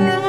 না